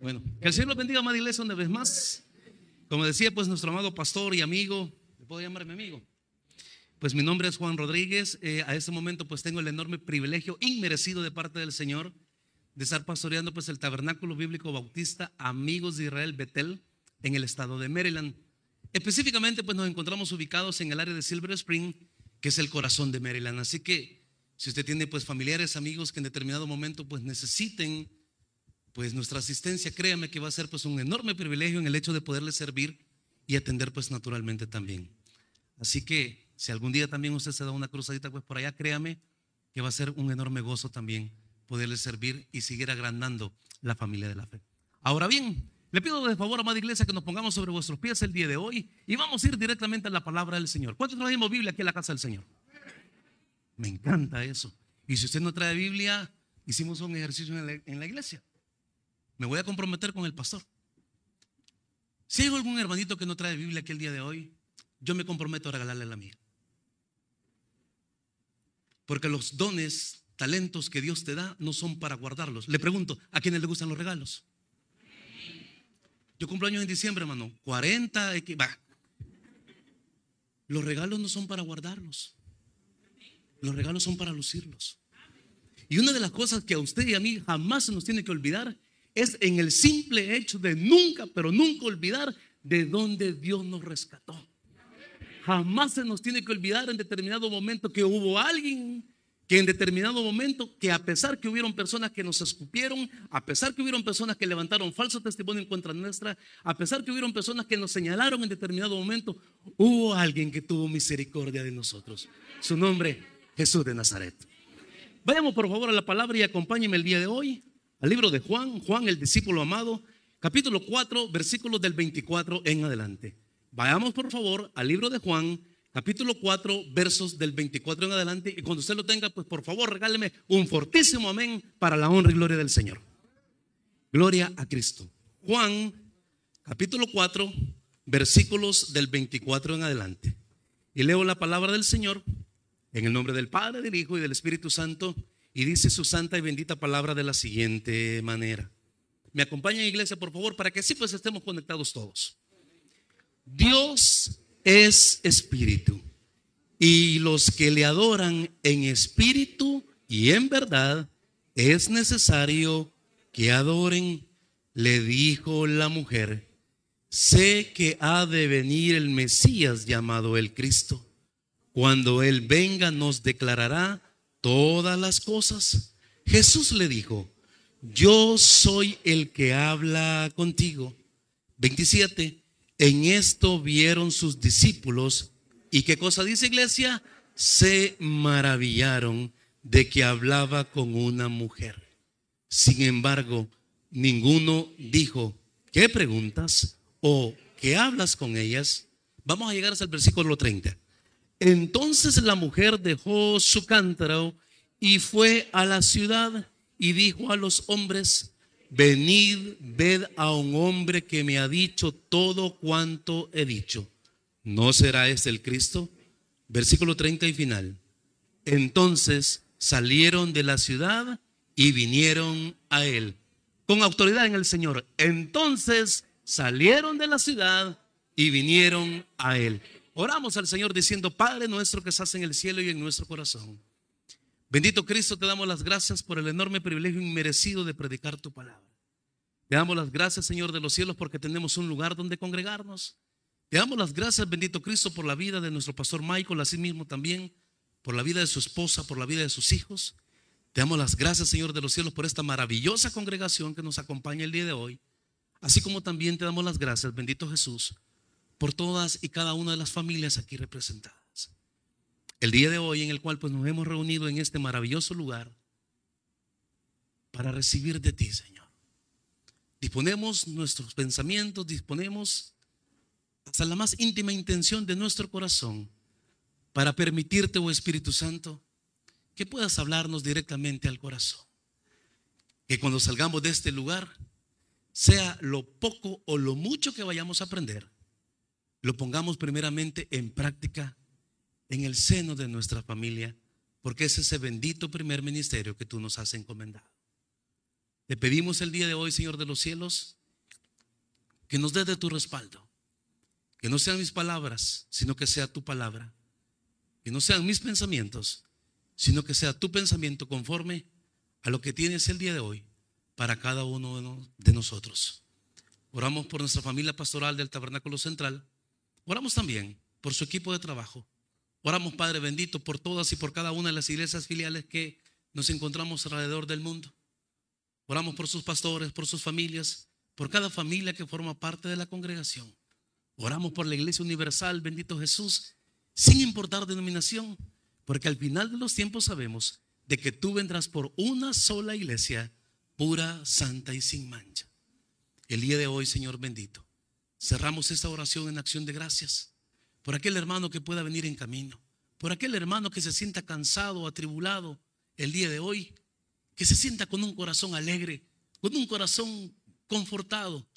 Bueno, que el Señor los bendiga, amada iglesia, una vez más. Como decía, pues nuestro amado pastor y amigo, ¿le puedo llamar mi amigo? Pues mi nombre es Juan Rodríguez. Eh, a este momento, pues tengo el enorme privilegio inmerecido de parte del Señor de estar pastoreando, pues el Tabernáculo Bíblico Bautista Amigos de Israel Betel en el estado de Maryland. Específicamente, pues nos encontramos ubicados en el área de Silver Spring, que es el corazón de Maryland. Así que si usted tiene pues familiares, amigos que en determinado momento pues necesiten pues nuestra asistencia, créame que va a ser pues un enorme privilegio en el hecho de poderle servir y atender pues naturalmente también. Así que si algún día también usted se da una cruzadita pues por allá, créame que va a ser un enorme gozo también poderle servir y seguir agrandando la familia de la fe. Ahora bien, le pido de favor, amada iglesia, que nos pongamos sobre vuestros pies el día de hoy y vamos a ir directamente a la palabra del Señor. ¿Cuántos traemos Biblia aquí en la casa del Señor? Me encanta eso. Y si usted no trae Biblia, hicimos un ejercicio en la, iglesia. Me voy a comprometer con el pastor. Si hay algún hermanito que no trae Biblia aquí el día de hoy, yo me comprometo a regalarle la mía. Porque los dones, talentos que Dios te da no son para guardarlos. Le pregunto, ¿a quiénes le gustan los regalos? Yo cumplo años en diciembre, hermano. 40, va. Los regalos no son para guardarlos. Los regalos son para lucirlos. Y una de las cosas que a usted y a mí jamás se nos tiene que olvidar es en el simple hecho de nunca, pero nunca olvidar de dónde Dios nos rescató. Jamás se nos tiene que olvidar en determinado momento que hubo alguien que en determinado momento, que a pesar que hubieron personas que nos escupieron, a pesar que hubieron personas que levantaron falso testimonio en contra nuestra, a pesar que hubieron personas que nos señalaron en determinado momento, hubo alguien que tuvo misericordia de nosotros. Su nombre Jesús de Nazaret. Vayamos por favor a la palabra y acompáñenme el día de hoy al libro de Juan, Juan el discípulo amado, capítulo 4, versículos del 24 en adelante. Vayamos por favor al libro de Juan, capítulo 4, versos del 24 en adelante. Y cuando usted lo tenga, pues por favor regáleme un fortísimo amén para la honra y gloria del Señor. Gloria a Cristo. Juan, capítulo 4, versículos del 24 en adelante. Y leo la palabra del Señor en el nombre del Padre, del Hijo y del Espíritu Santo. Y dice su santa y bendita palabra de la siguiente manera. Me acompaña iglesia, por favor, para que así pues estemos conectados todos. Dios es espíritu. Y los que le adoran en espíritu y en verdad, es necesario que adoren, le dijo la mujer. Sé que ha de venir el Mesías llamado el Cristo. Cuando Él venga nos declarará todas las cosas. Jesús le dijo, yo soy el que habla contigo. 27. En esto vieron sus discípulos. ¿Y qué cosa dice iglesia? Se maravillaron de que hablaba con una mujer. Sin embargo, ninguno dijo, ¿qué preguntas? ¿O qué hablas con ellas? Vamos a llegar hasta el versículo 30. Entonces la mujer dejó su cántaro y fue a la ciudad y dijo a los hombres, venid, ved a un hombre que me ha dicho todo cuanto he dicho. ¿No será este el Cristo? Versículo 30 y final. Entonces salieron de la ciudad y vinieron a él. Con autoridad en el Señor. Entonces salieron de la ciudad y vinieron a él. Oramos al Señor diciendo, Padre nuestro que estás en el cielo y en nuestro corazón. Bendito Cristo, te damos las gracias por el enorme privilegio inmerecido de predicar tu palabra. Te damos las gracias, Señor de los cielos, porque tenemos un lugar donde congregarnos. Te damos las gracias, bendito Cristo, por la vida de nuestro pastor Michael, así mismo también, por la vida de su esposa, por la vida de sus hijos. Te damos las gracias, Señor de los cielos, por esta maravillosa congregación que nos acompaña el día de hoy. Así como también te damos las gracias, bendito Jesús, por todas y cada una de las familias aquí representadas. El día de hoy en el cual pues nos hemos reunido en este maravilloso lugar para recibir de ti, Señor. Disponemos nuestros pensamientos, disponemos hasta la más íntima intención de nuestro corazón para permitirte, oh Espíritu Santo, que puedas hablarnos directamente al corazón. Que cuando salgamos de este lugar, sea lo poco o lo mucho que vayamos a aprender, lo pongamos primeramente en práctica en el seno de nuestra familia, porque es ese bendito primer ministerio que tú nos has encomendado. Te pedimos el día de hoy, Señor de los cielos, que nos dé de tu respaldo. Que no sean mis palabras, sino que sea tu palabra. Que no sean mis pensamientos, sino que sea tu pensamiento conforme a lo que tienes el día de hoy para cada uno de nosotros. Oramos por nuestra familia pastoral del Tabernáculo Central. Oramos también por su equipo de trabajo. Oramos, Padre bendito, por todas y por cada una de las iglesias filiales que nos encontramos alrededor del mundo. Oramos por sus pastores, por sus familias, por cada familia que forma parte de la congregación. Oramos por la Iglesia Universal, bendito Jesús, sin importar denominación, porque al final de los tiempos sabemos de que tú vendrás por una sola iglesia, pura, santa y sin mancha. El día de hoy, Señor bendito, cerramos esta oración en acción de gracias por aquel hermano que pueda venir en camino, por aquel hermano que se sienta cansado o atribulado el día de hoy, que se sienta con un corazón alegre, con un corazón confortado,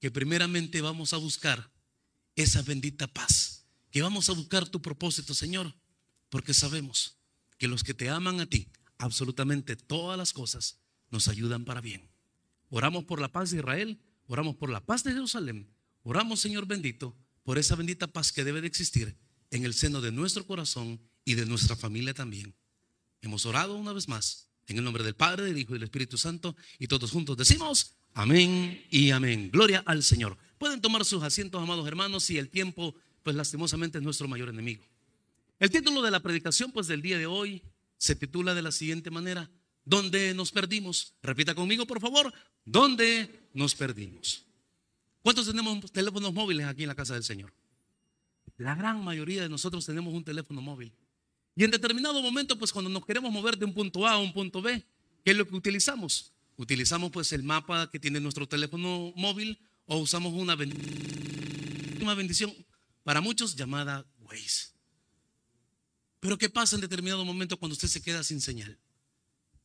que primeramente vamos a buscar esa bendita paz, que vamos a buscar tu propósito, Señor, porque sabemos que los que te aman a ti, absolutamente todas las cosas nos ayudan para bien. Oramos por la paz de Israel, oramos por la paz de Jerusalén, oramos, Señor bendito, por esa bendita paz que debe de existir en el seno de nuestro corazón y de nuestra familia también. Hemos orado una vez más en el nombre del Padre, del Hijo y del Espíritu Santo y todos juntos decimos amén y amén. Gloria al Señor. Pueden tomar sus asientos, amados hermanos, y el tiempo, pues lastimosamente es nuestro mayor enemigo. El título de la predicación, pues del día de hoy, se titula de la siguiente manera, ¿dónde nos perdimos? Repita conmigo, por favor, ¿dónde nos perdimos? ¿Cuántos tenemos teléfonos móviles aquí en la casa del Señor? La gran mayoría de nosotros tenemos un teléfono móvil. Y en determinado momento, pues cuando nos queremos mover de un punto A a un punto B, ¿qué es lo que utilizamos? Utilizamos pues el mapa que tiene nuestro teléfono móvil o usamos una bendición, para muchos llamada Waze. Pero ¿qué pasa en determinado momento cuando usted se queda sin señal?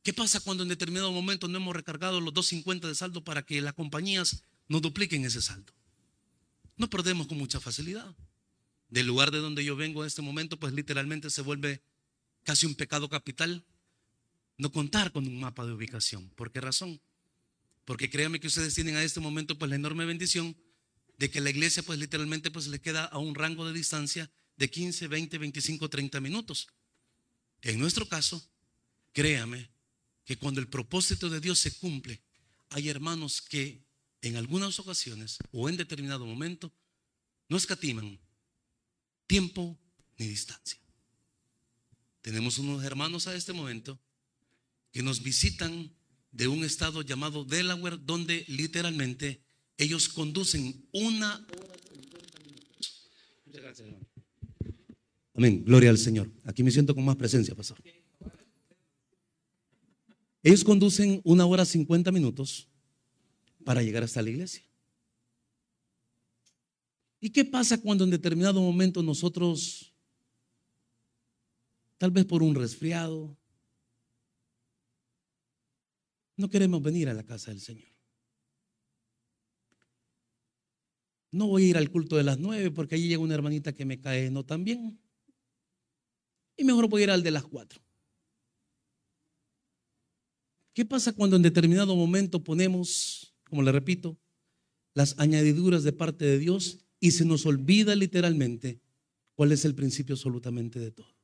¿Qué pasa cuando en determinado momento no hemos recargado los 250 de saldo para que las compañías nos dupliquen ese saldo? No perdemos con mucha facilidad del lugar de donde yo vengo en este momento, pues literalmente se vuelve casi un pecado capital no contar con un mapa de ubicación. ¿Por qué razón? Porque créanme que ustedes tienen a este momento pues la enorme bendición de que la iglesia pues literalmente pues le queda a un rango de distancia de 15, 20, 25, 30 minutos. En nuestro caso, créame que cuando el propósito de Dios se cumple, hay hermanos que en algunas ocasiones o en determinado momento no escatiman tiempo ni distancia. Tenemos unos hermanos a este momento que nos visitan de un estado llamado Delaware, donde literalmente ellos conducen una Amén. Gloria al Señor. Aquí me siento con más presencia, pastor. Ellos conducen una hora 50 minutos para llegar hasta la iglesia. ¿Y qué pasa cuando en determinado momento nosotros, tal vez por un resfriado, no queremos venir a la casa del Señor? No voy a ir al culto de las nueve porque allí llega una hermanita que me cae no tan bien. Y mejor voy a ir al de las cuatro. ¿Qué pasa cuando en determinado momento ponemos, como le repito, las añadiduras de parte de Dios y se nos olvida literalmente cuál es el principio absolutamente de todo.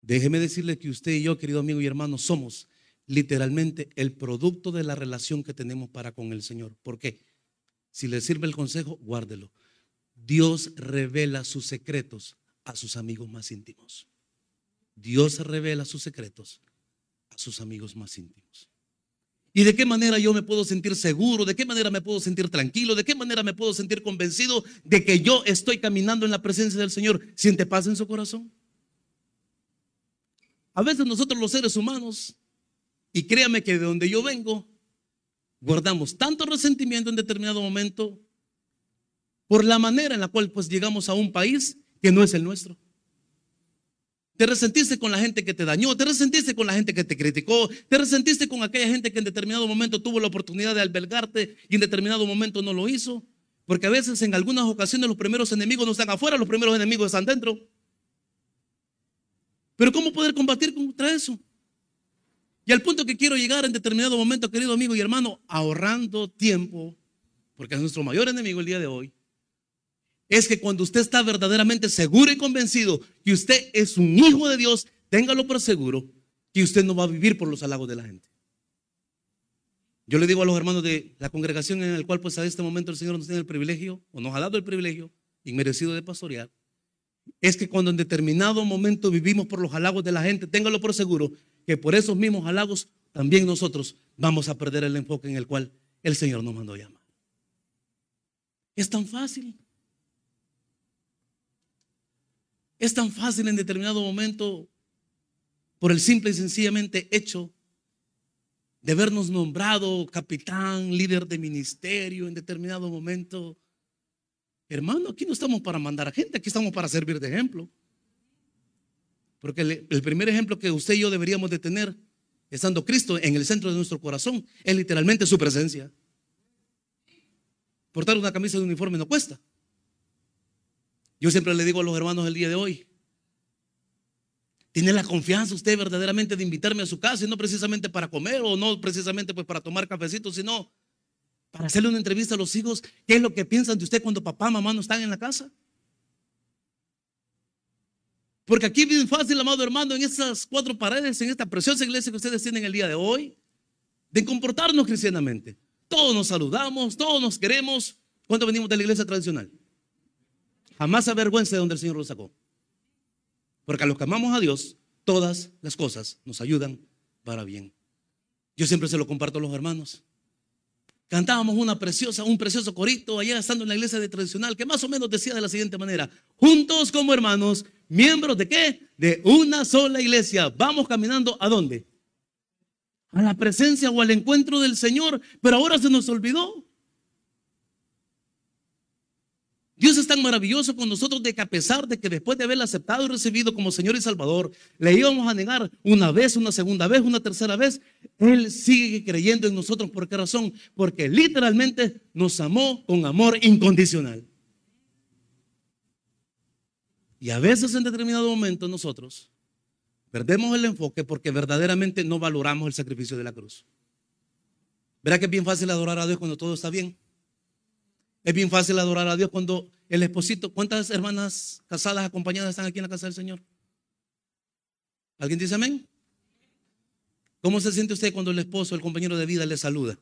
Déjeme decirle que usted y yo, querido amigo y hermano, somos literalmente el producto de la relación que tenemos para con el Señor. ¿Por qué? Si le sirve el consejo, guárdelo. Dios revela sus secretos a sus amigos más íntimos. Dios revela sus secretos a sus amigos más íntimos. ¿Y de qué manera yo me puedo sentir seguro? ¿De qué manera me puedo sentir tranquilo? ¿De qué manera me puedo sentir convencido de que yo estoy caminando en la presencia del Señor? ¿Siente paz en su corazón? A veces nosotros los seres humanos, y créame que de donde yo vengo, guardamos tanto resentimiento en determinado momento por la manera en la cual pues llegamos a un país que no es el nuestro. Te resentiste con la gente que te dañó, te resentiste con la gente que te criticó, te resentiste con aquella gente que en determinado momento tuvo la oportunidad de albergarte y en determinado momento no lo hizo. Porque a veces en algunas ocasiones los primeros enemigos no están afuera, los primeros enemigos están dentro. Pero ¿cómo poder combatir contra eso? Y al punto que quiero llegar en determinado momento, querido amigo y hermano, ahorrando tiempo, porque es nuestro mayor enemigo el día de hoy, es que cuando usted está verdaderamente seguro y convencido que usted es un hijo de Dios, téngalo por seguro que usted no va a vivir por los halagos de la gente. Yo le digo a los hermanos de la congregación en el cual pues a este momento el Señor nos tiene el privilegio, o nos ha dado el privilegio inmerecido de pastorear, es que cuando en determinado momento vivimos por los halagos de la gente, téngalo por seguro que por esos mismos halagos también nosotros vamos a perder el enfoque en el cual el Señor nos mandó llamar. Es tan fácil. Es tan fácil en determinado momento por el simple y sencillamente hecho de vernos nombrado capitán, líder de ministerio en determinado momento. Hermano, aquí no estamos para mandar a gente, aquí estamos para servir de ejemplo. Porque el, primer ejemplo que usted y yo deberíamos de tener, estando Cristo en el centro de nuestro corazón, es literalmente su presencia. Portar una camisa de uniforme no cuesta. Yo siempre le digo a los hermanos el día de hoy, ¿Tiene la confianza usted verdaderamente de invitarme a su casa y no precisamente para comer o no precisamente pues para tomar cafecito, sino para hacerle una entrevista a los hijos? ¿Qué es lo que piensan de usted cuando papá, mamá no están en la casa? Porque aquí bien fácil, amado hermano, en estas cuatro paredes, en esta preciosa iglesia que ustedes tienen el día de hoy, de comportarnos cristianamente. Todos nos saludamos, todos nos queremos. ¿Cuánto venimos de la iglesia tradicional? Jamás avergüenza de donde el Señor lo sacó. Porque a los que amamos a Dios, todas las cosas nos ayudan para bien. Yo siempre se lo comparto a los hermanos. Cantábamos una preciosa, un precioso corito allá estando en la iglesia de tradicional que más o menos decía de la siguiente manera, juntos como hermanos, miembros de qué? De una sola iglesia. Vamos caminando a dónde? A la presencia o al encuentro del Señor, pero ahora se nos olvidó. Dios es tan maravilloso con nosotros de que a pesar de que después de haberle aceptado y recibido como Señor y Salvador, le íbamos a negar una vez, una segunda vez, una tercera vez, Él sigue creyendo en nosotros. ¿Por qué razón? Porque literalmente nos amó con amor incondicional. Y a veces en determinado momento nosotros perdemos el enfoque porque verdaderamente no valoramos el sacrificio de la cruz. ¿Verá que es bien fácil adorar a Dios cuando todo está bien? Es bien fácil adorar a Dios cuando el esposito, ¿cuántas hermanas casadas acompañadas están aquí en la casa del Señor? ¿Alguien dice amén? ¿Cómo se siente usted cuando el esposo, el compañero de vida le saluda?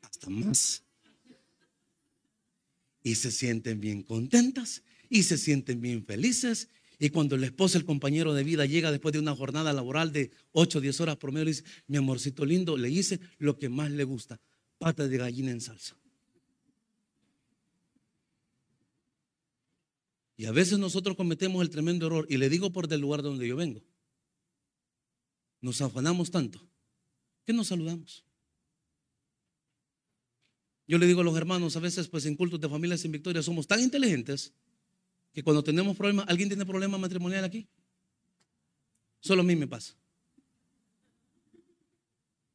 Hasta más. Y se sienten bien contentas y se sienten bien felices. Y cuando el esposo, el compañero de vida, llega después de una jornada laboral de 8 o 10 horas promedio, le dice, mi amorcito lindo, le hice lo que más le gusta pata de gallina en salsa. Y a veces nosotros cometemos el tremendo error, y le digo por del lugar donde yo vengo. Nos afanamos tanto que nos saludamos. Yo le digo a los hermanos, a veces pues en cultos de familias sin victoria somos tan inteligentes que cuando tenemos problemas, ¿alguien tiene problema matrimonial aquí? Solo a mí me pasa.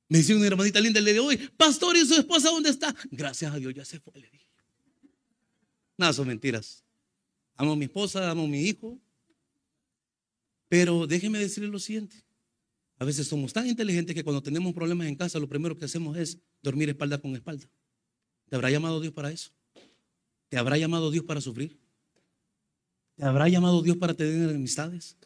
Me dice una hermanita linda le digo, hoy, pastor, ¿y su esposa dónde está? Gracias a Dios, ya se fue, le dije. Nada, son mentiras. Amo a mi esposa, amo a mi hijo. Pero déjeme decirle lo siguiente. A veces somos tan inteligentes que cuando tenemos problemas en casa, lo primero que hacemos es dormir espalda con espalda. ¿Te habrá llamado Dios para eso? ¿Te habrá llamado Dios para sufrir? ¿Te habrá llamado Dios para tener amistades?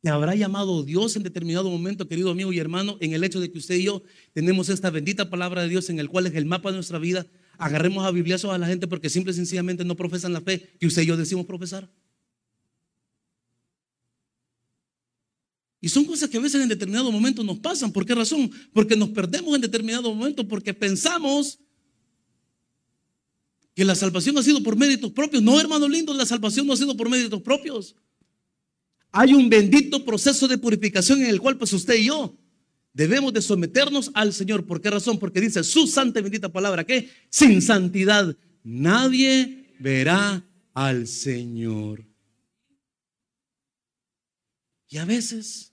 Te habrá llamado Dios en determinado momento, querido amigo y hermano, en el hecho de que usted y yo tenemos esta bendita palabra de Dios en el cual es el mapa de nuestra vida. Agarremos a bibliazos a la gente porque simple y sencillamente no profesan la fe que usted y yo decimos profesar. Y son cosas que a veces en determinado momento nos pasan. ¿Por qué razón? Porque nos perdemos en determinado momento porque pensamos que la salvación ha sido por méritos propios. No, hermano lindo, la salvación no ha sido por méritos propios. Hay un bendito proceso de purificación en el cual pues usted y yo debemos de someternos al Señor. ¿Por qué razón? Porque dice su santa y bendita palabra que sin santidad nadie verá al Señor. Y a veces,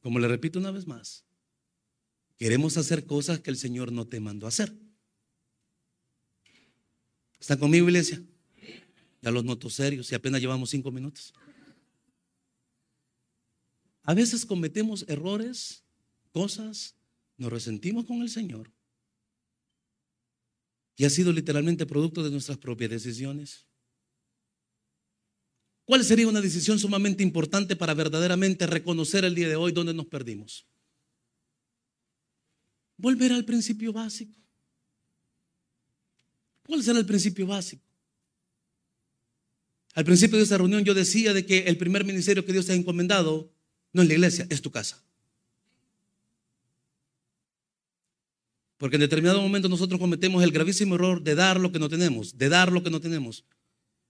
como le repito una vez más, queremos hacer cosas que el Señor no te mandó a hacer. ¿Están conmigo, iglesia? Ya los noto serios y apenas llevamos cinco minutos. A veces cometemos errores, cosas, nos resentimos con el Señor. Y ha sido literalmente producto de nuestras propias decisiones. ¿Cuál sería una decisión sumamente importante para verdaderamente reconocer el día de hoy donde nos perdimos? Volver al principio básico. ¿Cuál será el principio básico? Al principio de esta reunión yo decía de que el primer ministerio que Dios te ha encomendado no es la iglesia, es tu casa. Porque en determinado momento nosotros cometemos el gravísimo error de dar lo que no tenemos, de dar lo que no tenemos.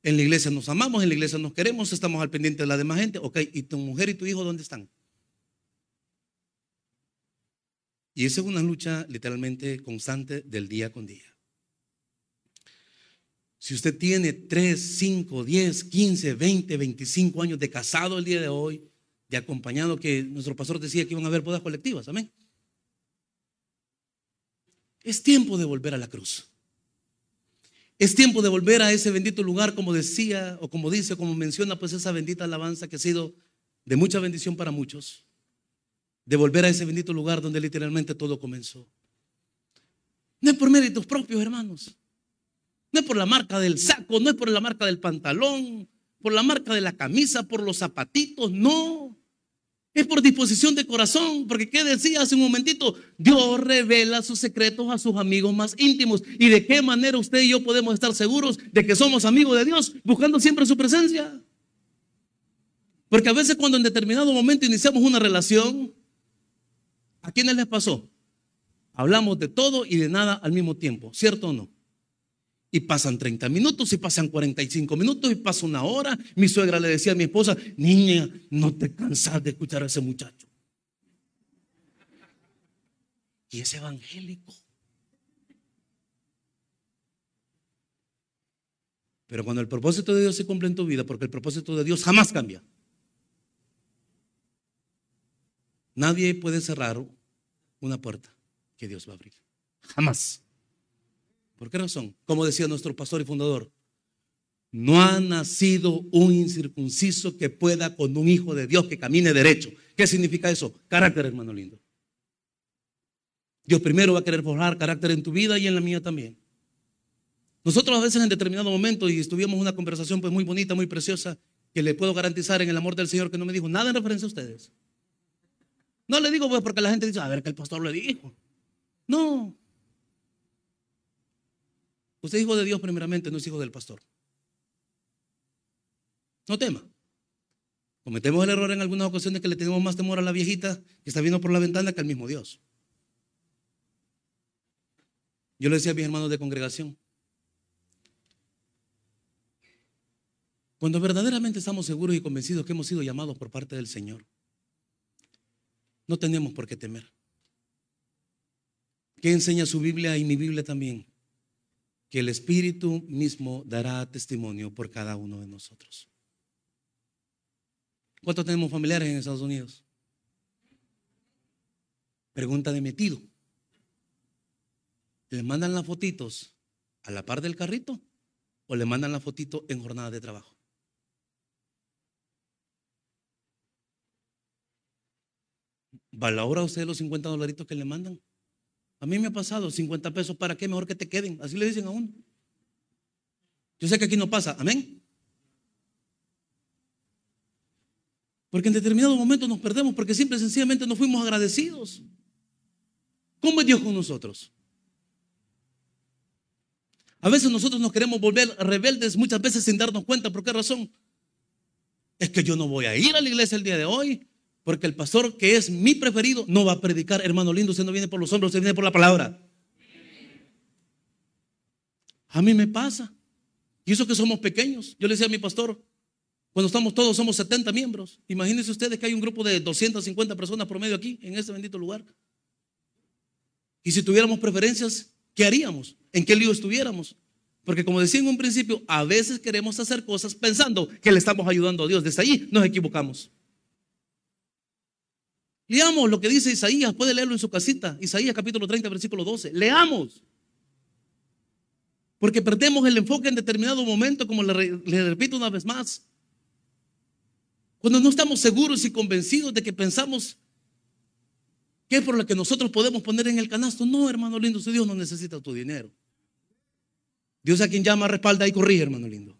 En la iglesia nos amamos, en la iglesia nos queremos, estamos al pendiente de la demás gente. Ok, ¿y tu mujer y tu hijo dónde están? Y esa es una lucha literalmente constante del día con día. Si usted tiene 3, 5, 10, 15, 20, 25 años de casado el día de hoy, de acompañado, que nuestro pastor decía que iban a haber bodas colectivas, amén. Es tiempo de volver a la cruz. Es tiempo de volver a ese bendito lugar, como decía, o como dice, o como menciona, pues esa bendita alabanza que ha sido de mucha bendición para muchos. De volver a ese bendito lugar donde literalmente todo comenzó. No es por méritos propios, hermanos. No es por la marca del saco, no es por la marca del pantalón, por la marca de la camisa, por los zapatitos, no. Es por disposición de corazón, porque ¿qué decía hace un momentito? Dios revela sus secretos a sus amigos más íntimos. ¿Y de qué manera usted y yo podemos estar seguros de que somos amigos de Dios, buscando siempre su presencia? Porque a veces cuando en determinado momento iniciamos una relación, ¿a quiénes les pasó? Hablamos de todo y de nada al mismo tiempo, ¿cierto o no? Y pasan 30 minutos, y pasan 45 minutos, y pasa una hora. Mi suegra le decía a mi esposa, niña, no te cansas de escuchar a ese muchacho. Y es evangélico. Pero cuando el propósito de Dios se cumple en tu vida, porque el propósito de Dios jamás cambia. Nadie puede cerrar una puerta que Dios va a abrir. Jamás. ¿Por qué razón? Como decía nuestro pastor y fundador, no ha nacido un incircunciso que pueda con un hijo de Dios que camine derecho. ¿Qué significa eso? Carácter, hermano lindo. Dios primero va a querer forjar carácter en tu vida y en la mía también. Nosotros a veces en determinado momento, y estuvimos una conversación pues muy bonita, muy preciosa, que le puedo garantizar en el amor del Señor que no me dijo nada en referencia a ustedes. No le digo pues porque la gente dice, a ver que el pastor le dijo. No, Usted es hijo de Dios primeramente, no es hijo del pastor. No tema. Cometemos el error en algunas ocasiones que le tenemos más temor a la viejita que está viendo por la ventana que al mismo Dios. Yo le decía a mis hermanos de congregación, cuando verdaderamente estamos seguros y convencidos que hemos sido llamados por parte del Señor, no tenemos por qué temer. ¿Qué enseña su Biblia y mi Biblia también? Que el Espíritu mismo dará testimonio por cada uno de nosotros. ¿Cuántos tenemos familiares en Estados Unidos? Pregunta de metido. ¿Le mandan las fotitos a la par del carrito o le mandan la fotito en jornada de trabajo? ¿Valora usted los 50 dolaritos que le mandan? A mí me ha pasado 50 pesos, ¿para qué? Mejor que te queden. Así le dicen a uno. Yo sé que aquí no pasa, amén. Porque en determinado momento nos perdemos porque simple y sencillamente no fuimos agradecidos. ¿Cómo es Dios con nosotros? A veces nosotros nos queremos volver rebeldes muchas veces sin darnos cuenta. ¿Por qué razón? Es que yo no voy a ir a la iglesia el día de hoy. Porque el pastor que es mi preferido no va a predicar, hermano lindo, usted no viene por los hombros, usted viene por la palabra. A mí me pasa. Y eso que somos pequeños. Yo le decía a mi pastor, cuando estamos todos somos 70 miembros. Imagínense ustedes que hay un grupo de 250 personas promedio aquí, en este bendito lugar. Y si tuviéramos preferencias, ¿qué haríamos? ¿En qué lío estuviéramos? Porque como decía en un principio, a veces queremos hacer cosas pensando que le estamos ayudando a Dios. Desde allí nos equivocamos. Leamos lo que dice Isaías, puede leerlo en su casita, Isaías capítulo 30, versículo 12. Leamos. Porque perdemos el enfoque en determinado momento, como le, repito una vez más. Cuando no estamos seguros y convencidos de que pensamos que es por lo que nosotros podemos poner en el canasto. No, hermano lindo, si Dios no necesita tu dinero. Dios a quien llama, respalda y corrige, hermano lindo.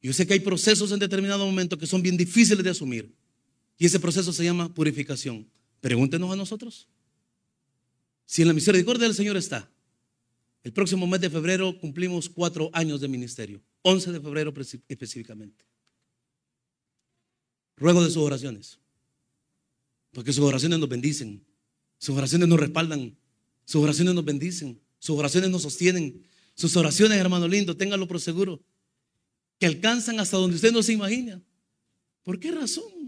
Yo sé que hay procesos en determinado momento que son bien difíciles de asumir. Y ese proceso se llama purificación. Pregúntenos a nosotros. Si en la misericordia del Señor está, el próximo mes de febrero cumplimos cuatro años de ministerio. 11 de febrero específicamente. Ruego de sus oraciones. Porque sus oraciones nos bendicen. Sus oraciones nos respaldan. Sus oraciones nos bendicen. Sus oraciones nos sostienen. Sus oraciones, hermano lindo, ténganlo por seguro, que alcanzan hasta donde usted no se imagina. ¿Por qué razón?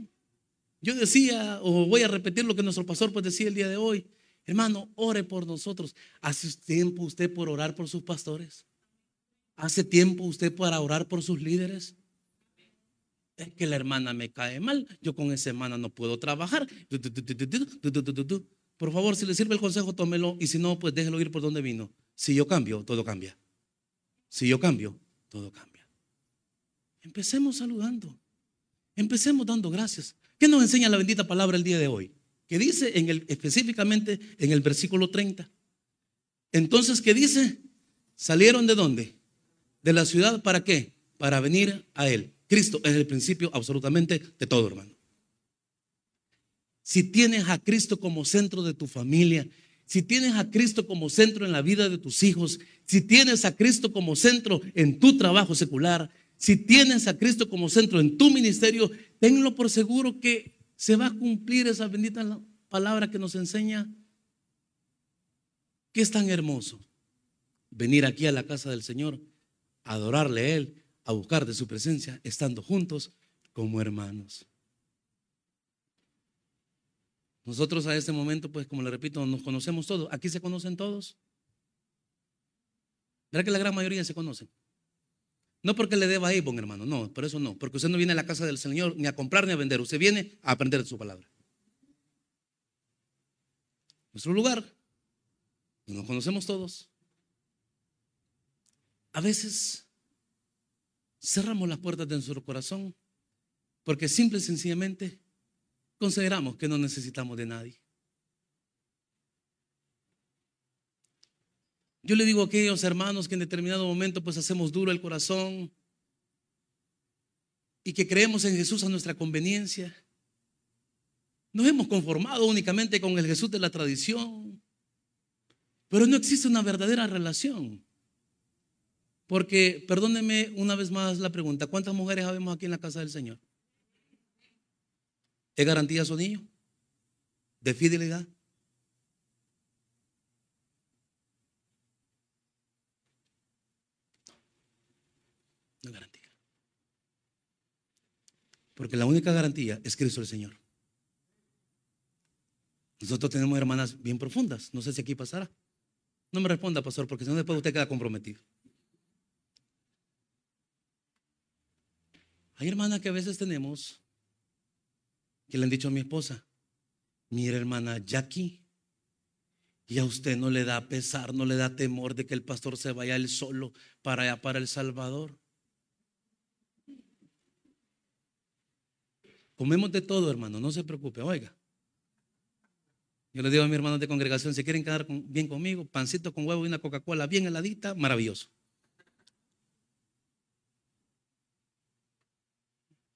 Yo decía, o voy a repetir lo que nuestro pastor pues decía el día de hoy, hermano, ore por nosotros. ¿Hace tiempo usted por orar por sus pastores? ¿Hace tiempo usted para orar por sus líderes? Es que la hermana me cae mal, yo con esa hermana no puedo trabajar. Por favor, si le sirve el consejo, tómelo y si no, pues déjelo ir por donde vino. Si yo cambio, todo cambia. Si yo cambio, todo cambia. Empecemos saludando. Empecemos dando gracias. ¿Qué nos enseña la bendita palabra el día de hoy? Que dice específicamente en el versículo 30. Entonces, ¿qué dice? ¿Salieron de dónde? De la ciudad, ¿para qué? Para venir a Él. Cristo es el principio absolutamente de todo, hermano. Si tienes a Cristo como centro de tu familia, si tienes a Cristo como centro en la vida de tus hijos, si tienes a Cristo como centro en tu trabajo secular, si tienes a Cristo como centro en tu ministerio, tenlo por seguro que se va a cumplir esa bendita palabra que nos enseña que es tan hermoso venir aquí a la casa del Señor, adorarle a Él, a buscar de su presencia, estando juntos como hermanos. Nosotros a este momento, pues como le repito, nos conocemos todos. Aquí se conocen todos. ¿Verdad que la gran mayoría se conocen? No porque le deba a hermano, no, por eso no. Porque usted no viene a la casa del Señor ni a comprar ni a vender. Usted viene a aprender de su palabra. Nuestro lugar, nos conocemos todos. A veces cerramos las puertas de nuestro corazón porque simple y sencillamente consideramos que no necesitamos de nadie. Yo le digo a aquellos hermanos que en determinado momento pues hacemos duro el corazón y que creemos en Jesús a nuestra conveniencia. Nos hemos conformado únicamente con el Jesús de la tradición, pero no existe una verdadera relación. Porque, perdóneme una vez más la pregunta, ¿cuántas mujeres habemos aquí en la casa del Señor? ¿Es garantía su niño? ¿De fidelidad? No es garantía. Porque la única garantía es Cristo el Señor. Nosotros tenemos hermanas bien profundas. No sé si aquí pasará. No me responda, pastor, porque si no después usted queda comprometido. Hay hermanas que a veces tenemos que le han dicho a mi esposa, mira hermana Jackie, y a usted no le da pesar, no le da temor de que el pastor se vaya él solo para allá, para El Salvador. Comemos de todo, hermano, no se preocupe, oiga. Yo le digo a mi hermano de congregación, si quieren quedar bien conmigo, pancito con huevo y una Coca-Cola bien heladita, maravilloso.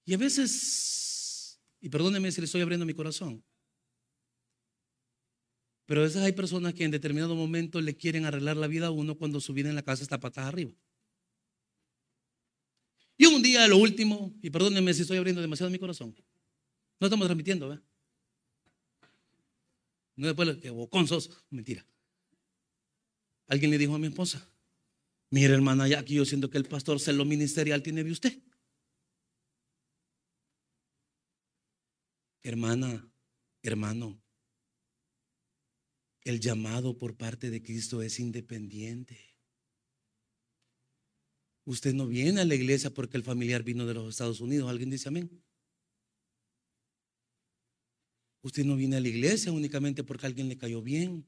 Y a veces y perdóneme si le estoy abriendo mi corazón. Pero a veces hay personas que en determinado momento le quieren arreglar la vida a uno cuando su vida en la casa está patas arriba. Y un día, lo último, y perdónenme si estoy abriendo demasiado mi corazón. No estamos transmitiendo, ¿verdad? No después que bocón sos. Mentira. Alguien le dijo a mi esposa, mire hermana, ya aquí yo siento que el pastor lo ministerial tiene de usted. Hermana, hermano, el llamado por parte de Cristo es independiente. Usted no viene a la iglesia porque el familiar vino de los Estados Unidos. ¿Alguien dice amén? Usted no viene a la iglesia únicamente porque alguien le cayó bien.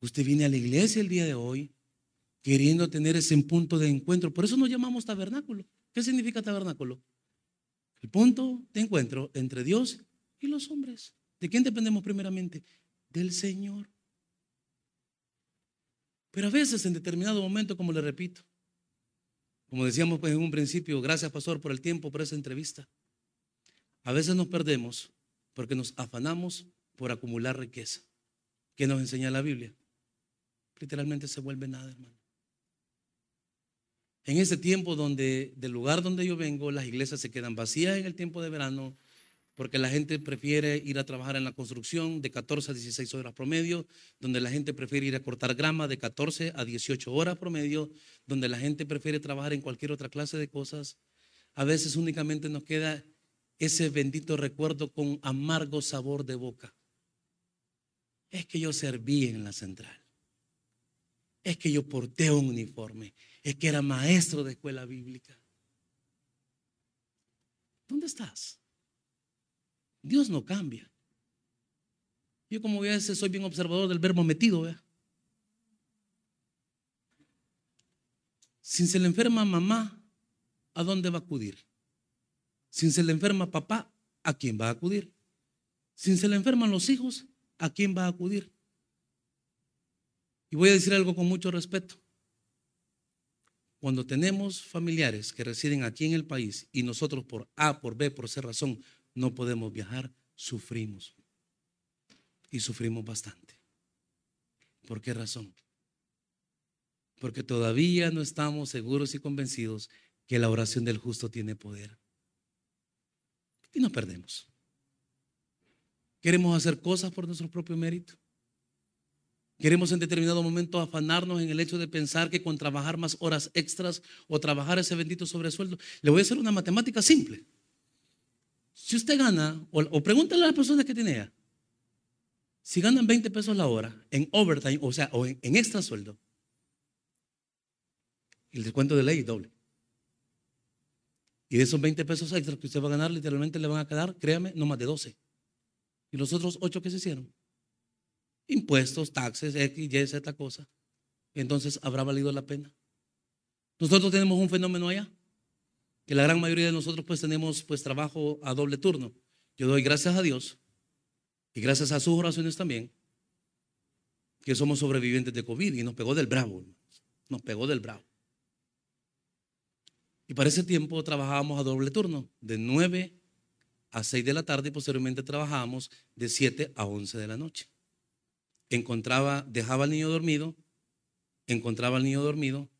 Usted viene a la iglesia el día de hoy queriendo tener ese punto de encuentro. Por eso nos llamamos tabernáculo. ¿Qué significa tabernáculo? El punto de encuentro entre Dios y los hombres. ¿De quién dependemos primeramente? Del Señor. Pero a veces en determinado momento, como le repito, como decíamos en un principio, gracias pastor por el tiempo, por esa entrevista, a veces nos perdemos porque nos afanamos por acumular riqueza. ¿Qué nos enseña la Biblia? Literalmente se vuelve nada, hermano. En ese tiempo donde, del lugar donde yo vengo, las iglesias se quedan vacías en el tiempo de verano, porque la gente prefiere ir a trabajar en la construcción de 14 a 16 horas promedio, donde la gente prefiere ir a cortar grama de 14 a 18 horas promedio, donde la gente prefiere trabajar en cualquier otra clase de cosas. A veces únicamente nos queda ese bendito recuerdo con amargo sabor de boca. Es que yo serví en la central. Es que yo porté un uniforme. Es que era maestro de escuela bíblica. ¿Dónde estás? Dios no cambia. Yo como veces soy bien observador del verbo metido. Si se le enferma mamá, ¿a dónde va a acudir? Si se le enferma papá, ¿a quién va a acudir? Si se le enferman los hijos, ¿a quién va a acudir? Y voy a decir algo con mucho respeto. Cuando tenemos familiares que residen aquí en el país y nosotros por A, por B, por C razón no podemos viajar, sufrimos. Y sufrimos bastante. ¿Por qué razón? Porque todavía no estamos seguros y convencidos que la oración del justo tiene poder. Y nos perdemos. Queremos hacer cosas por nuestro propio mérito. Queremos en determinado momento afanarnos en el hecho de pensar que con trabajar más horas extras o trabajar ese bendito sobresueldo, le voy a hacer una matemática simple. Si usted gana, o, pregúntale a las personas que tiene si ganan 20 pesos la hora en overtime, o sea, o en, extra sueldo, el descuento de ley doble. Y de esos 20 pesos extras que usted va a ganar, literalmente le van a quedar, créame, no más de 12. ¿Y los otros 8 que se hicieron? Impuestos, taxes, X, Y, Z cosa. Entonces, ¿habrá valido la pena? Nosotros tenemos un fenómeno allá que la gran mayoría de nosotros pues tenemos pues trabajo a doble turno. Yo doy gracias a Dios y gracias a sus oraciones también que somos sobrevivientes de COVID y nos pegó del bravo, nos pegó del bravo. Y para ese tiempo trabajábamos a doble turno, de 9 a 6 de la tarde y posteriormente trabajábamos de 7 a 11 de la noche. Encontraba, dejaba al niño dormido, encontraba al niño dormido,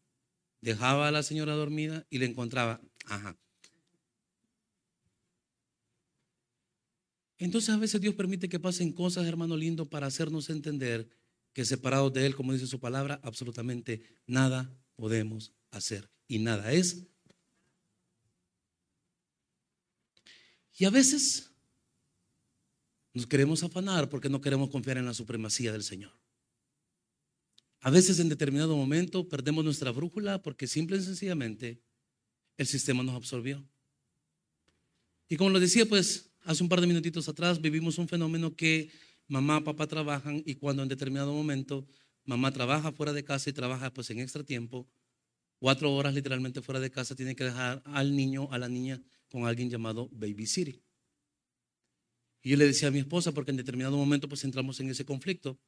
dejaba a la señora dormida y le encontraba, Ajá. Entonces a veces Dios permite que pasen cosas, hermano lindo, para hacernos entender que separados de Él, como dice su palabra, absolutamente nada podemos hacer. Y nada es. Y a veces nos queremos afanar porque no queremos confiar en la supremacía del Señor. A veces en determinado momento perdemos nuestra brújula porque simple y sencillamente el sistema nos absorbió. Y como lo decía, pues hace un par de minutitos atrás vivimos un fenómeno que mamá, papá trabajan y cuando en determinado momento mamá trabaja fuera de casa y trabaja pues en extra tiempo, cuatro horas literalmente fuera de casa, tiene que dejar al niño, a la niña con alguien llamado Baby City. Y yo le decía a mi esposa, porque en determinado momento pues entramos en ese conflicto,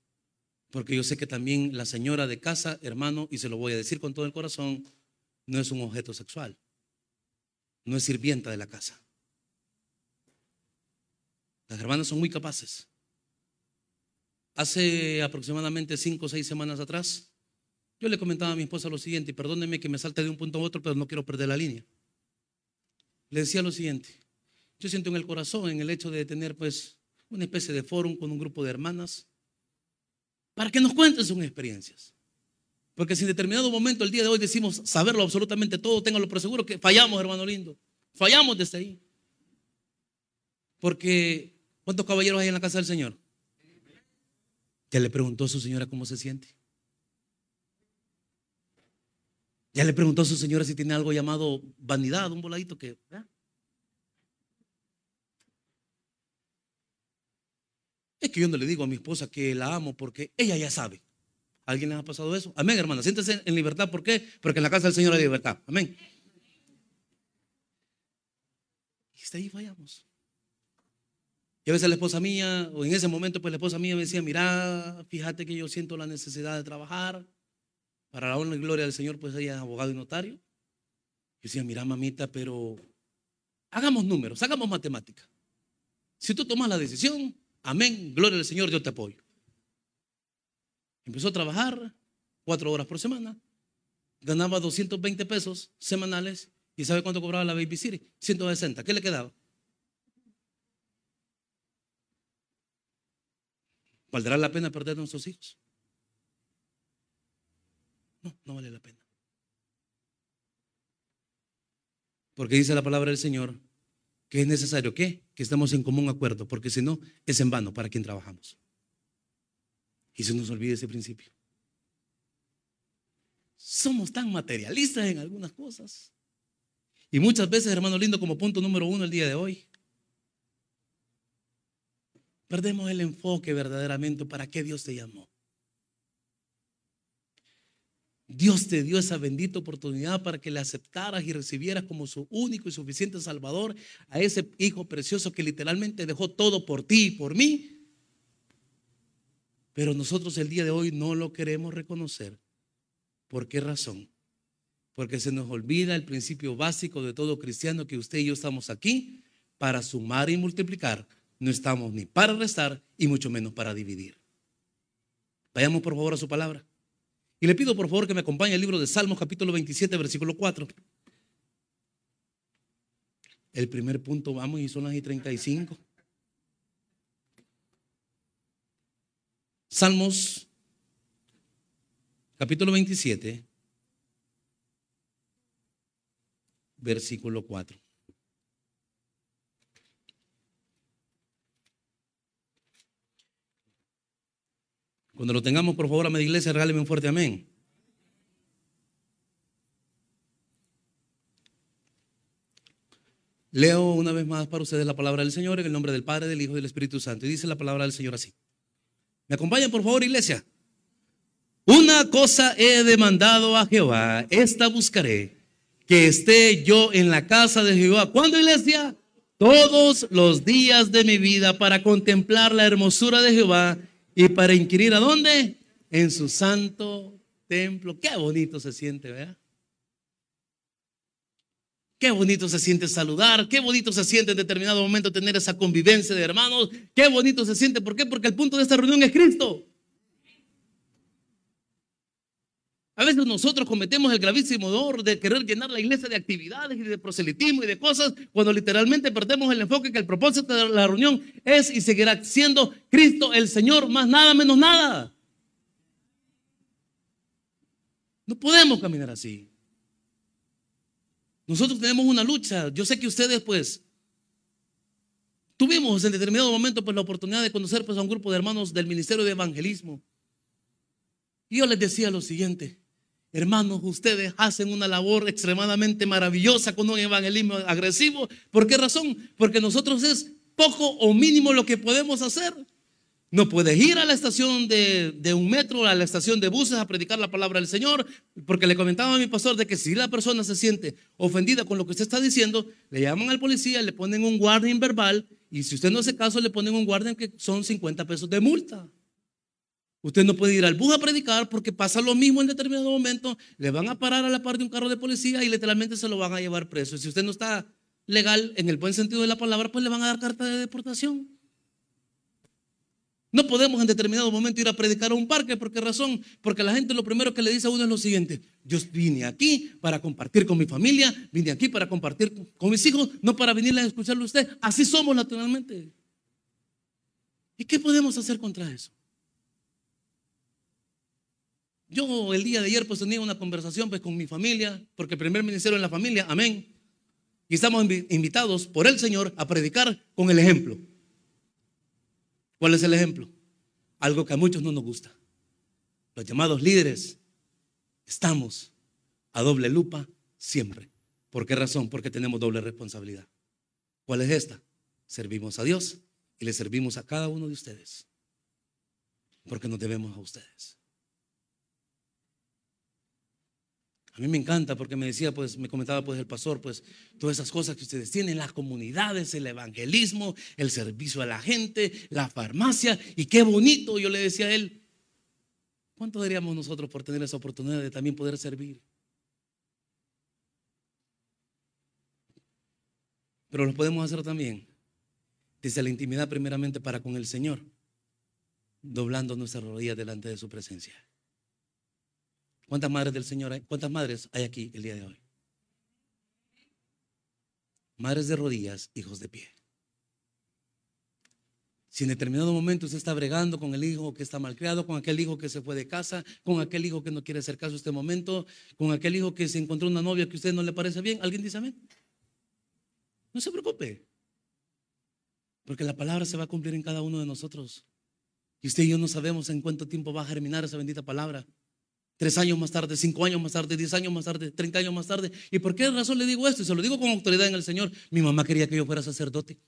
porque yo sé que también la señora de casa, hermano, y se lo voy a decir con todo el corazón, no es un objeto sexual no es sirvienta de la casa. Las hermanas son muy capaces. Hace aproximadamente cinco o seis semanas atrás, yo le comentaba a mi esposa lo siguiente, y perdóneme que me salte de un punto a otro, pero no quiero perder la línea. Le decía lo siguiente, yo siento en el corazón en el hecho de tener pues una especie de foro con un grupo de hermanas para que nos cuenten sus experiencias. Porque si en determinado momento el día de hoy decimos saberlo absolutamente todo, téngalo por seguro que fallamos, hermano lindo. Fallamos desde ahí. Porque, ¿cuántos caballeros hay en la casa del Señor? Ya le preguntó a su señora cómo se siente. Ya le preguntó a su señora si tiene algo llamado vanidad, un voladito que. Es que yo no le digo a mi esposa que la amo porque ella ya sabe. ¿Alguien les ha pasado eso? Amén, hermana. Siéntese en libertad. ¿Por qué? Porque en la casa del Señor hay libertad. Amén. Hasta ahí fallamos. Y a veces la esposa mía, o en ese momento, pues la esposa mía me decía, mira, fíjate que yo siento la necesidad de trabajar. Para la honra y gloria del Señor, pues ella es abogado y notario. Yo decía, mira, mamita, pero hagamos números, hagamos matemática. Si tú tomas la decisión, amén, gloria al Señor, yo te apoyo. Empezó a trabajar cuatro horas por semana, ganaba 220 pesos semanales y ¿sabe cuánto cobraba la Baby City? 160. ¿Qué le quedaba? ¿Valdrá la pena perder a nuestros hijos? No, no vale la pena. Porque dice la palabra del Señor que es necesario que, estemos en común acuerdo, porque si no, es en vano para quien trabajamos. Y se nos olvida ese principio. Somos tan materialistas en algunas cosas. Y muchas veces, hermano lindo, como punto número uno el día de hoy, Perdemos el enfoque verdaderamente para qué Dios te llamó. Dios te dio esa bendita oportunidad para que le aceptaras y recibieras como su único y suficiente Salvador a ese Hijo precioso que literalmente dejó todo por ti y por mí. Pero nosotros el día de hoy no lo queremos reconocer. ¿Por qué razón? Porque se nos olvida el principio básico de todo cristiano que usted y yo estamos aquí para sumar y multiplicar no estamos ni para restar y mucho menos para dividir. Vayamos por favor a su palabra. Y le pido por favor que me acompañe el libro de Salmos capítulo 27, versículo 4. El primer punto, vamos, y son las y 35. Salmos capítulo 27, versículo 4. Cuando lo tengamos, por favor, a mi iglesia, regáleme un fuerte amén. Leo una vez más para ustedes la palabra del Señor en el nombre del Padre, del Hijo y del Espíritu Santo. Y dice la palabra del Señor así. ¿Me acompañan, por favor, iglesia? Una cosa he demandado a Jehová, esta buscaré, que esté yo en la casa de Jehová. ¿Cuándo, iglesia? Todos los días de mi vida para contemplar la hermosura de Jehová y para inquirir a dónde? En su santo templo. Qué bonito se siente, ¿verdad? Qué bonito se siente saludar, qué bonito se siente en determinado momento tener esa convivencia de hermanos, qué bonito se siente, ¿por qué? Porque el punto de esta reunión es Cristo. A veces nosotros cometemos el gravísimo error de querer llenar la iglesia de actividades y de proselitismo y de cosas cuando literalmente perdemos el enfoque que el propósito de la reunión es y seguirá siendo Cristo el Señor, más nada menos nada. No podemos caminar así. Nosotros tenemos una lucha. Yo sé que ustedes pues tuvimos en determinado momento pues la oportunidad de conocer pues a un grupo de hermanos del Ministerio de Evangelismo. Y yo les decía lo siguiente, Hermanos, ustedes hacen una labor extremadamente maravillosa con un evangelismo agresivo. ¿Por qué razón? Porque nosotros es poco o mínimo lo que podemos hacer. No puedes ir a la estación de, un metro, a la estación de buses a predicar la palabra del Señor, porque le comentaba a mi pastor de que si la persona se siente ofendida con lo que usted está diciendo, le llaman al policía, le ponen un guardián verbal y si usted no hace caso, le ponen un guardián que son 50 pesos de multa. Usted no puede ir al bus a predicar porque pasa lo mismo en determinado momento. Le van a parar a la par de un carro de policía y literalmente se lo van a llevar preso. Si usted no está legal en el buen sentido de la palabra, pues le van a dar carta de deportación. No podemos en determinado momento ir a predicar a un parque. ¿Por qué razón? Porque la gente lo primero que le dice a uno es lo siguiente. Yo vine aquí para compartir con mi familia, vine aquí para compartir con mis hijos, no para venir a escucharlo a usted. Así somos naturalmente. ¿Y qué podemos hacer contra eso? Yo el día de ayer pues tenía una conversación pues con mi familia, porque el primer ministerio en la familia, amén. Y estamos invitados por el Señor a predicar con el ejemplo. ¿Cuál es el ejemplo? Algo que a muchos no nos gusta. Los llamados líderes estamos a doble lupa siempre. ¿Por qué razón? Porque tenemos doble responsabilidad. ¿Cuál es esta? Servimos a Dios y le servimos a cada uno de ustedes. Porque nos debemos a ustedes. A mí me encanta porque me decía, pues, me comentaba pues el pastor, pues, todas esas cosas que ustedes tienen, las comunidades, el evangelismo, el servicio a la gente, la farmacia, y qué bonito. Yo le decía a él, ¿cuánto daríamos nosotros por tener esa oportunidad de también poder servir? Pero lo podemos hacer también desde la intimidad primeramente para con el Señor, doblando nuestras rodillas delante de su presencia. ¿Cuántas madres del Señor hay? ¿Cuántas madres hay aquí el día de hoy? Madres de rodillas, hijos de pie. Si en determinado momento usted está bregando con el hijo que está malcriado, con aquel hijo que se fue de casa, con aquel hijo que no quiere hacer caso en este momento, con aquel hijo que se encontró una novia que a usted no le parece bien, ¿alguien dice amén? No se preocupe, porque la palabra se va a cumplir en cada uno de nosotros. Y usted y yo no sabemos en cuánto tiempo va a germinar esa bendita palabra. Tres años más tarde, cinco años más tarde, diez años más tarde, treinta años más tarde. ¿Y por qué razón le digo esto? Y se lo digo con autoridad en el Señor. Mi mamá quería que yo fuera sacerdote.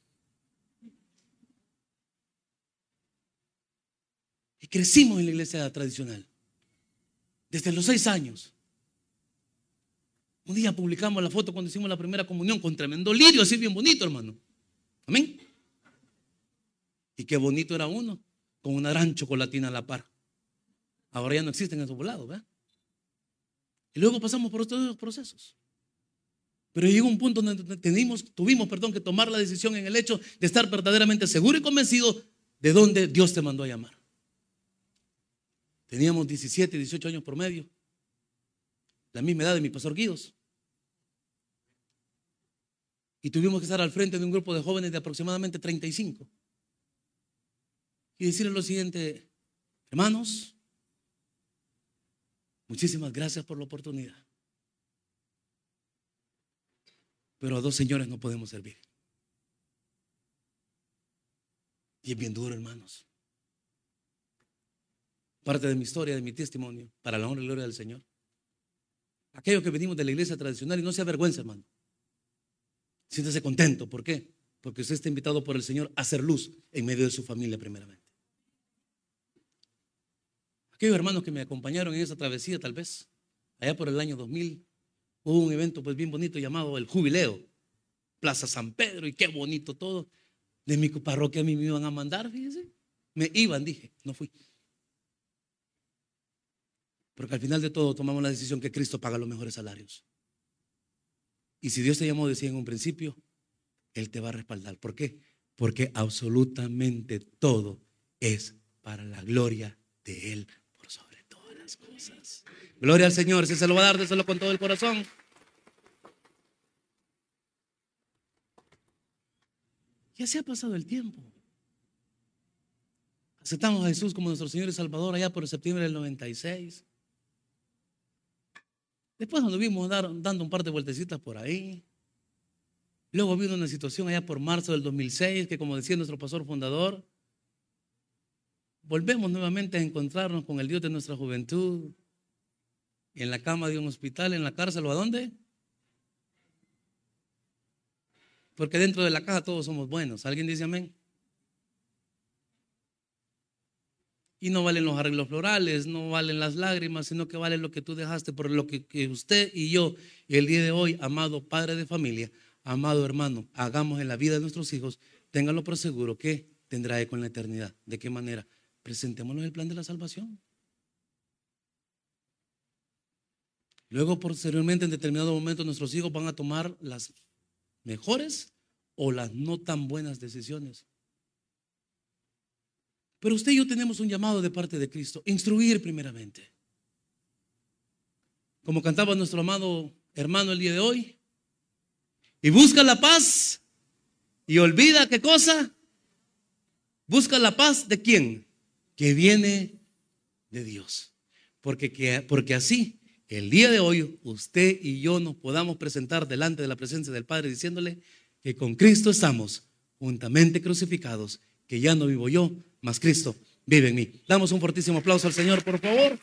Y crecimos en la iglesia tradicional. Desde los seis años. Un día publicamos la foto cuando hicimos la primera comunión con tremendo lirio, así bien bonito, hermano. Amén. Y qué bonito era uno, con una gran chocolatina a la par. Ahora ya no existen esos volados, ¿verdad? Y luego pasamos por todos esos procesos. Pero llegó un punto donde tuvimos, tuvimos perdón, que tomar la decisión en el hecho de estar verdaderamente seguro y convencido de dónde Dios te mandó a llamar. Teníamos 17, 18 años por medio. La misma edad de mi pastor Guidos. Y tuvimos que estar al frente de un grupo de jóvenes de aproximadamente 35. Y decirles lo siguiente, hermanos, Muchísimas gracias por la oportunidad. Pero a dos señores no podemos servir. Y es bien duro, hermanos. Parte de mi historia, de mi testimonio, para la honra y gloria del Señor. Aquellos que venimos de la iglesia tradicional y no se avergüenza, hermano. Siéntese contento. ¿Por qué? Porque usted está invitado por el Señor a hacer luz en medio de su familia primeramente. Aquellos hermanos que me acompañaron en esa travesía, tal vez, allá por el año 2000, hubo un evento pues bien bonito llamado el Jubileo, Plaza San Pedro, y qué bonito todo. De mi parroquia a mí me iban a mandar, fíjense. Me iban, dije, no fui. Porque al final de todo tomamos la decisión que Cristo paga los mejores salarios. Y si Dios te llamó, decía en un principio, Él te va a respaldar. ¿Por qué? Porque absolutamente todo es para la gloria de Él cosas. Gloria al Señor. Si se lo va a dar, déselo con todo el corazón. Ya se ha pasado el tiempo. Aceptamos a Jesús como nuestro Señor y Salvador allá por septiembre del 96. Después nos vimos dando un par de vueltecitas por ahí. Luego vino una situación allá por marzo del 2006 que como decía nuestro pastor fundador, volvemos nuevamente a encontrarnos con el Dios de nuestra juventud, en la cama de un hospital, en la cárcel o a dónde. Porque dentro de la caja todos somos buenos. ¿Alguien dice amén? Y no valen los arreglos florales, no valen las lágrimas, sino que vale lo que tú dejaste por lo que, usted y yo, el día de hoy, amado padre de familia, amado hermano, hagamos en la vida de nuestros hijos, ténganlo por seguro que tendrá eco en la eternidad. ¿De qué manera? Presentémonos el plan de la salvación. Luego, posteriormente, en determinado momento, nuestros hijos van a tomar las mejores o las no tan buenas decisiones. Pero usted y yo tenemos un llamado de parte de Cristo, instruir primeramente. Como cantaba nuestro amado hermano el día de hoy, y busca la paz y olvida qué cosa. Busca la paz de quién? Que viene de Dios. Porque, porque así, el día de hoy, usted y yo nos podamos presentar delante de la presencia del Padre diciéndole que con Cristo estamos juntamente crucificados, que ya no vivo yo, mas Cristo vive en mí. Damos un fortísimo aplauso al Señor, por favor.